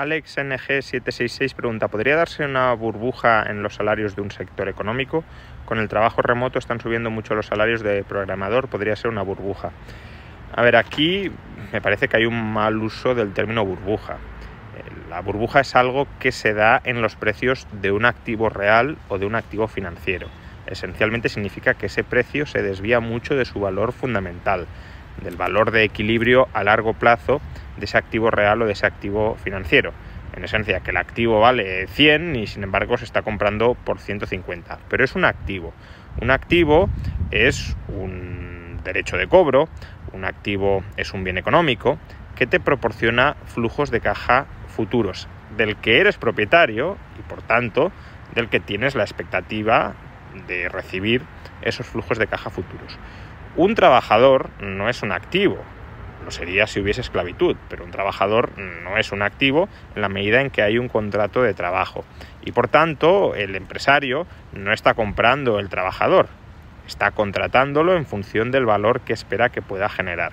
Alex NG766 pregunta, ¿podría darse una burbuja en los salarios de un sector económico? Con el trabajo remoto están subiendo mucho los salarios de programador, podría ser una burbuja. A ver, aquí me parece que hay un mal uso del término burbuja. La burbuja es algo que se da en los precios de un activo real o de un activo financiero. Esencialmente significa que ese precio se desvía mucho de su valor fundamental, del valor de equilibrio a largo plazo de ese activo real o de ese activo financiero. En esencia, que el activo vale 100 y sin embargo se está comprando por 150. Pero es un activo. Un activo es un derecho de cobro, un activo es un bien económico que te proporciona flujos de caja futuros, del que eres propietario y por tanto del que tienes la expectativa de recibir esos flujos de caja futuros. Un trabajador no es un activo, lo sería si hubiese esclavitud, pero un trabajador no es un activo en la medida en que hay un contrato de trabajo. Y por tanto, el empresario no está comprando el trabajador, está contratándolo en función del valor que espera que pueda generar.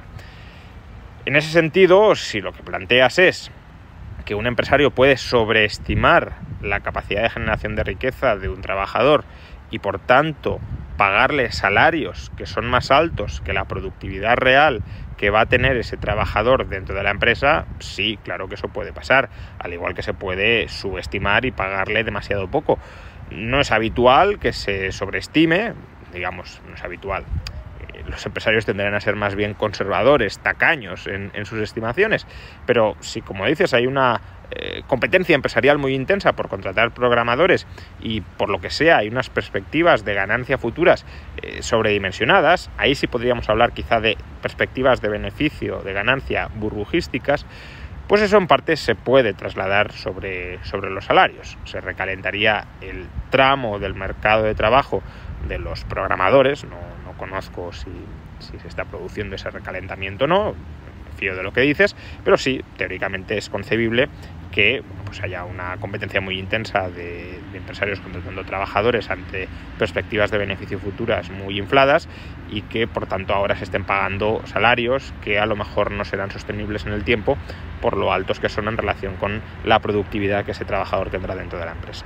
En ese sentido, si lo que planteas es que un empresario puede sobreestimar la capacidad de generación de riqueza de un trabajador y por tanto pagarle salarios que son más altos que la productividad real que va a tener ese trabajador dentro de la empresa, sí, claro que eso puede pasar, al igual que se puede subestimar y pagarle demasiado poco. No es habitual que se sobreestime, digamos, no es habitual. Eh, los empresarios tendrán a ser más bien conservadores, tacaños en, en sus estimaciones, pero si, como dices, hay una eh, competencia empresarial muy intensa por contratar programadores y por lo que sea hay unas perspectivas de ganancia futuras eh, sobredimensionadas, ahí sí podríamos hablar quizá de perspectivas de beneficio, de ganancia burbujísticas, pues eso en parte se puede trasladar sobre, sobre los salarios. Se recalentaría el tramo del mercado de trabajo de los programadores, no, no conozco si, si se está produciendo ese recalentamiento o no, fío de lo que dices, pero sí, teóricamente es concebible que pues haya una competencia muy intensa de, de, empresarios contratando trabajadores ante perspectivas de beneficio futuras muy infladas y que por tanto ahora se estén pagando salarios que a lo mejor no serán sostenibles en el tiempo por lo altos que son en relación con la productividad que ese trabajador tendrá dentro de la empresa.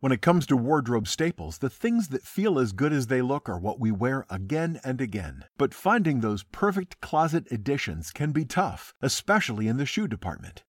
When it comes to wardrobe staples, the things that feel as good as they look are what we wear again and again. But finding those perfect closet additions can be tough, especially in the shoe department.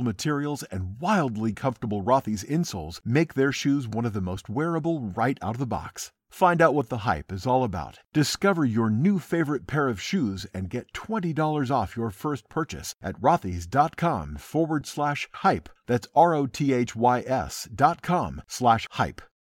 materials and wildly comfortable Rothy's insoles make their shoes one of the most wearable right out of the box. Find out what the hype is all about. Discover your new favorite pair of shoes and get $20 off your first purchase at rothys.com forward slash hype. That's R O T H Y S dot com slash hype.